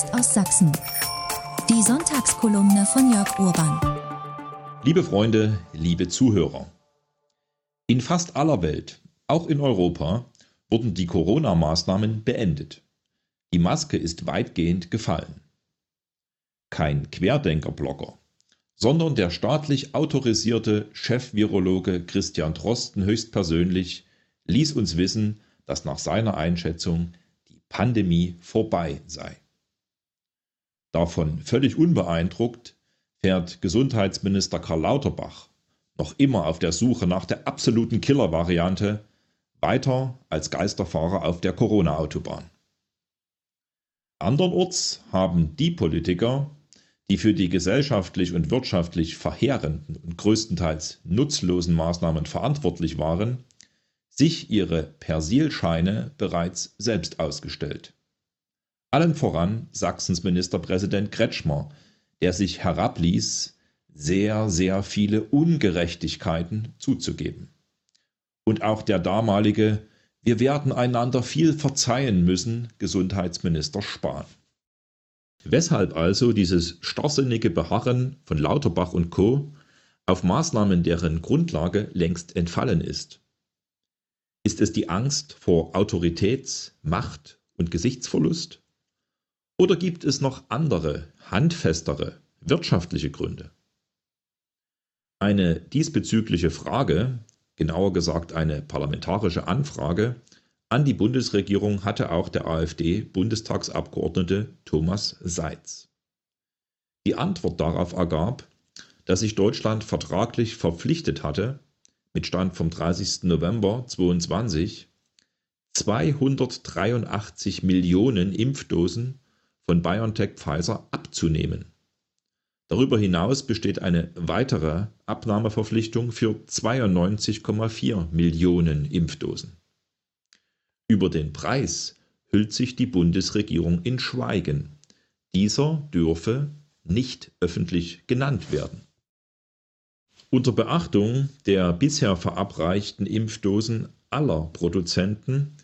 Post aus Sachsen. Die Sonntagskolumne von Jörg Urban. Liebe Freunde, liebe Zuhörer. In fast aller Welt, auch in Europa, wurden die Corona-Maßnahmen beendet. Die Maske ist weitgehend gefallen. Kein Querdenker-Blogger, sondern der staatlich autorisierte Chef-Virologe Christian Drosten höchstpersönlich ließ uns wissen, dass nach seiner Einschätzung die Pandemie vorbei sei. Davon völlig unbeeindruckt fährt Gesundheitsminister Karl Lauterbach noch immer auf der Suche nach der absoluten Killer-Variante weiter als Geisterfahrer auf der Corona-Autobahn. Andernorts haben die Politiker, die für die gesellschaftlich und wirtschaftlich verheerenden und größtenteils nutzlosen Maßnahmen verantwortlich waren, sich ihre Persilscheine bereits selbst ausgestellt. Allen voran Sachsens Ministerpräsident Kretschmer, der sich herabließ, sehr, sehr viele Ungerechtigkeiten zuzugeben. Und auch der damalige Wir werden einander viel verzeihen müssen Gesundheitsminister Spahn. Weshalb also dieses starrsinnige Beharren von Lauterbach und Co. auf Maßnahmen, deren Grundlage längst entfallen ist? Ist es die Angst vor Autoritäts-, Macht- und Gesichtsverlust? Oder gibt es noch andere, handfestere, wirtschaftliche Gründe? Eine diesbezügliche Frage, genauer gesagt eine parlamentarische Anfrage, an die Bundesregierung hatte auch der AfD-Bundestagsabgeordnete Thomas Seitz. Die Antwort darauf ergab, dass sich Deutschland vertraglich verpflichtet hatte, mit Stand vom 30. November 2022 283 Millionen Impfdosen von BioNTech Pfizer abzunehmen. Darüber hinaus besteht eine weitere Abnahmeverpflichtung für 92,4 Millionen Impfdosen. Über den Preis hüllt sich die Bundesregierung in Schweigen. Dieser dürfe nicht öffentlich genannt werden. Unter Beachtung der bisher verabreichten Impfdosen aller Produzenten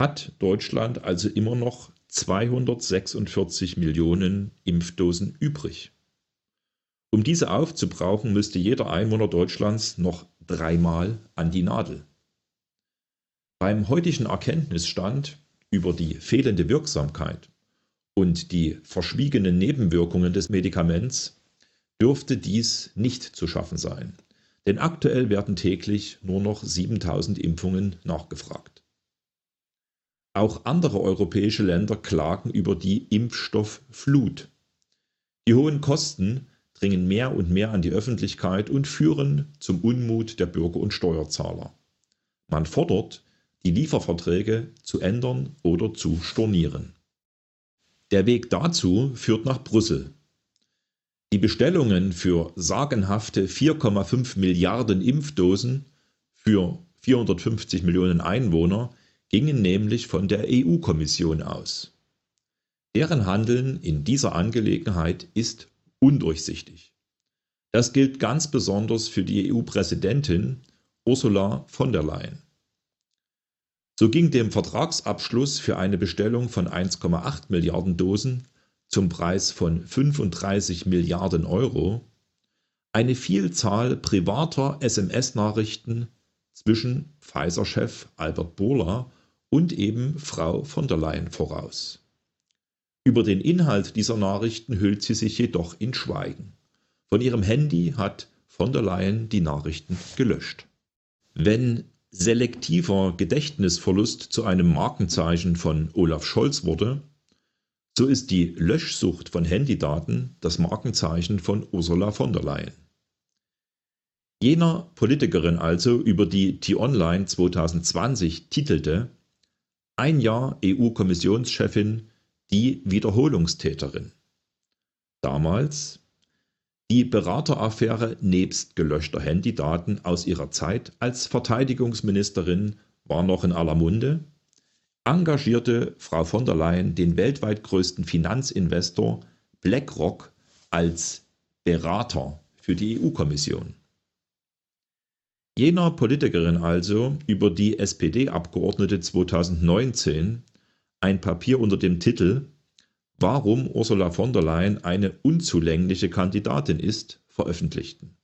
hat Deutschland also immer noch 246 Millionen Impfdosen übrig. Um diese aufzubrauchen, müsste jeder Einwohner Deutschlands noch dreimal an die Nadel. Beim heutigen Erkenntnisstand über die fehlende Wirksamkeit und die verschwiegenen Nebenwirkungen des Medikaments dürfte dies nicht zu schaffen sein, denn aktuell werden täglich nur noch 7000 Impfungen nachgefragt. Auch andere europäische Länder klagen über die Impfstoffflut. Die hohen Kosten dringen mehr und mehr an die Öffentlichkeit und führen zum Unmut der Bürger und Steuerzahler. Man fordert, die Lieferverträge zu ändern oder zu stornieren. Der Weg dazu führt nach Brüssel, die Bestellungen für sagenhafte 4,5 Milliarden Impfdosen für 450 Millionen Einwohner gingen nämlich von der EU-Kommission aus. Deren Handeln in dieser Angelegenheit ist undurchsichtig. Das gilt ganz besonders für die EU-Präsidentin Ursula von der Leyen. So ging dem Vertragsabschluss für eine Bestellung von 1,8 Milliarden Dosen zum Preis von 35 Milliarden Euro eine Vielzahl privater SMS-Nachrichten zwischen Pfizer-Chef Albert Bourla und eben Frau von der Leyen voraus. Über den Inhalt dieser Nachrichten hüllt sie sich jedoch in Schweigen. Von ihrem Handy hat von der Leyen die Nachrichten gelöscht. Wenn selektiver Gedächtnisverlust zu einem Markenzeichen von Olaf Scholz wurde, so ist die Löschsucht von Handydaten das Markenzeichen von Ursula von der Leyen. Jener Politikerin also, über die T-Online 2020 titelte, ein Jahr EU-Kommissionschefin, die Wiederholungstäterin. Damals die Berateraffäre nebst gelöschter Handydaten aus ihrer Zeit als Verteidigungsministerin war noch in aller Munde engagierte Frau von der Leyen den weltweit größten Finanzinvestor BlackRock als Berater für die EU-Kommission. Jener Politikerin also, über die SPD-Abgeordnete 2019 ein Papier unter dem Titel warum Ursula von der Leyen eine unzulängliche Kandidatin ist, veröffentlichten.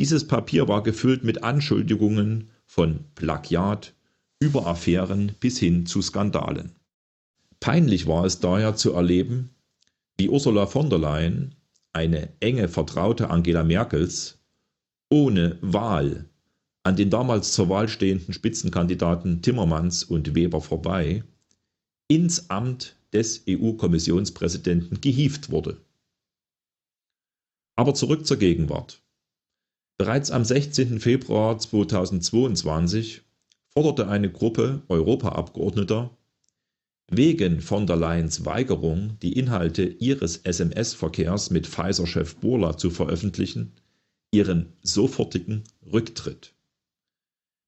Dieses Papier war gefüllt mit Anschuldigungen von Plagiat über Affären bis hin zu Skandalen. Peinlich war es daher zu erleben, wie Ursula von der Leyen, eine enge Vertraute Angela Merkels, ohne Wahl an den damals zur Wahl stehenden Spitzenkandidaten Timmermans und Weber vorbei ins Amt des EU-Kommissionspräsidenten gehievt wurde. Aber zurück zur Gegenwart. Bereits am 16. Februar 2022 forderte eine Gruppe Europaabgeordneter wegen von der Leyens Weigerung, die Inhalte ihres SMS-Verkehrs mit Pfizer-Chef Burla zu veröffentlichen, ihren sofortigen Rücktritt.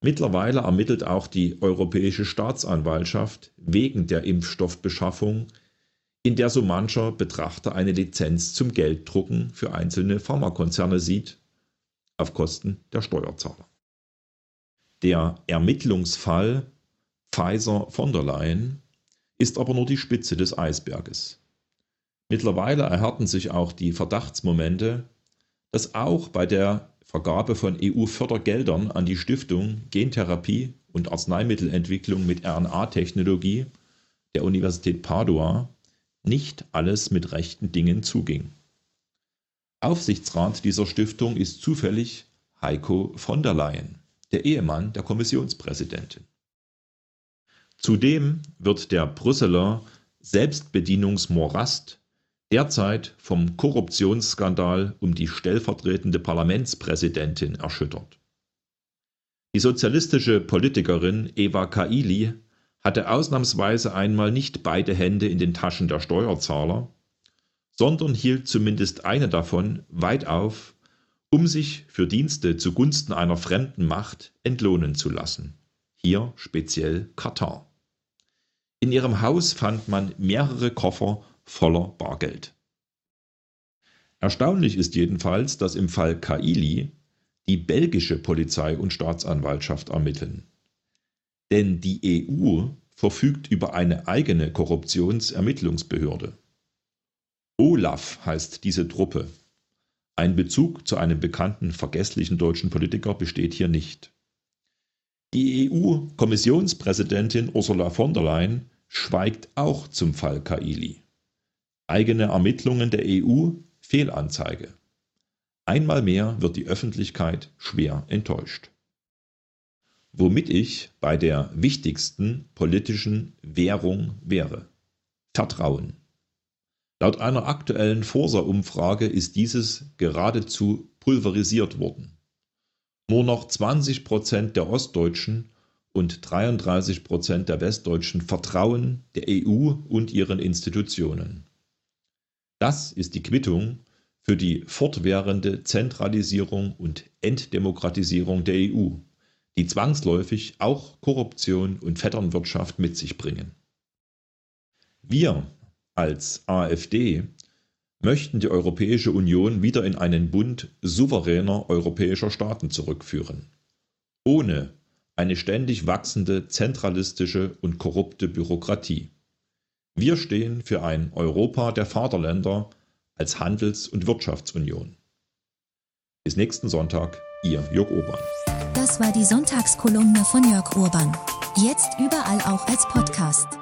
Mittlerweile ermittelt auch die Europäische Staatsanwaltschaft wegen der Impfstoffbeschaffung, in der so mancher Betrachter eine Lizenz zum Gelddrucken für einzelne Pharmakonzerne sieht, auf Kosten der Steuerzahler. Der Ermittlungsfall Pfizer von der Leyen ist aber nur die Spitze des Eisberges. Mittlerweile erhärten sich auch die Verdachtsmomente, dass auch bei der Vergabe von EU-Fördergeldern an die Stiftung Gentherapie und Arzneimittelentwicklung mit RNA-Technologie der Universität Padua nicht alles mit rechten Dingen zuging. Aufsichtsrat dieser Stiftung ist zufällig Heiko von der Leyen, der Ehemann der Kommissionspräsidentin. Zudem wird der Brüsseler Selbstbedienungsmorast derzeit vom Korruptionsskandal um die stellvertretende Parlamentspräsidentin erschüttert. Die sozialistische Politikerin Eva Kaili hatte ausnahmsweise einmal nicht beide Hände in den Taschen der Steuerzahler, sondern hielt zumindest eine davon weit auf, um sich für Dienste zugunsten einer fremden Macht entlohnen zu lassen, hier speziell Katar. In ihrem Haus fand man mehrere Koffer voller Bargeld. Erstaunlich ist jedenfalls, dass im Fall Kaili die belgische Polizei und Staatsanwaltschaft ermitteln. Denn die EU verfügt über eine eigene Korruptionsermittlungsbehörde. Olaf heißt diese Truppe. Ein Bezug zu einem bekannten vergesslichen deutschen Politiker besteht hier nicht. Die EU-Kommissionspräsidentin Ursula von der Leyen schweigt auch zum Fall Kaili. Eigene Ermittlungen der EU Fehlanzeige. Einmal mehr wird die Öffentlichkeit schwer enttäuscht. Womit ich bei der wichtigsten politischen Währung wäre. Vertrauen. Laut einer aktuellen Forsa-Umfrage ist dieses geradezu pulverisiert worden. Nur noch 20 Prozent der Ostdeutschen und 33 Prozent der Westdeutschen vertrauen der EU und ihren Institutionen. Das ist die Quittung für die fortwährende Zentralisierung und Entdemokratisierung der EU, die zwangsläufig auch Korruption und Vetternwirtschaft mit sich bringen. Wir als AfD möchten die Europäische Union wieder in einen Bund souveräner europäischer Staaten zurückführen, ohne eine ständig wachsende zentralistische und korrupte Bürokratie. Wir stehen für ein Europa der Vaterländer als Handels- und Wirtschaftsunion. Bis nächsten Sonntag, Ihr Jörg Urban. Das war die Sonntagskolumne von Jörg Urban. Jetzt überall auch als Podcast.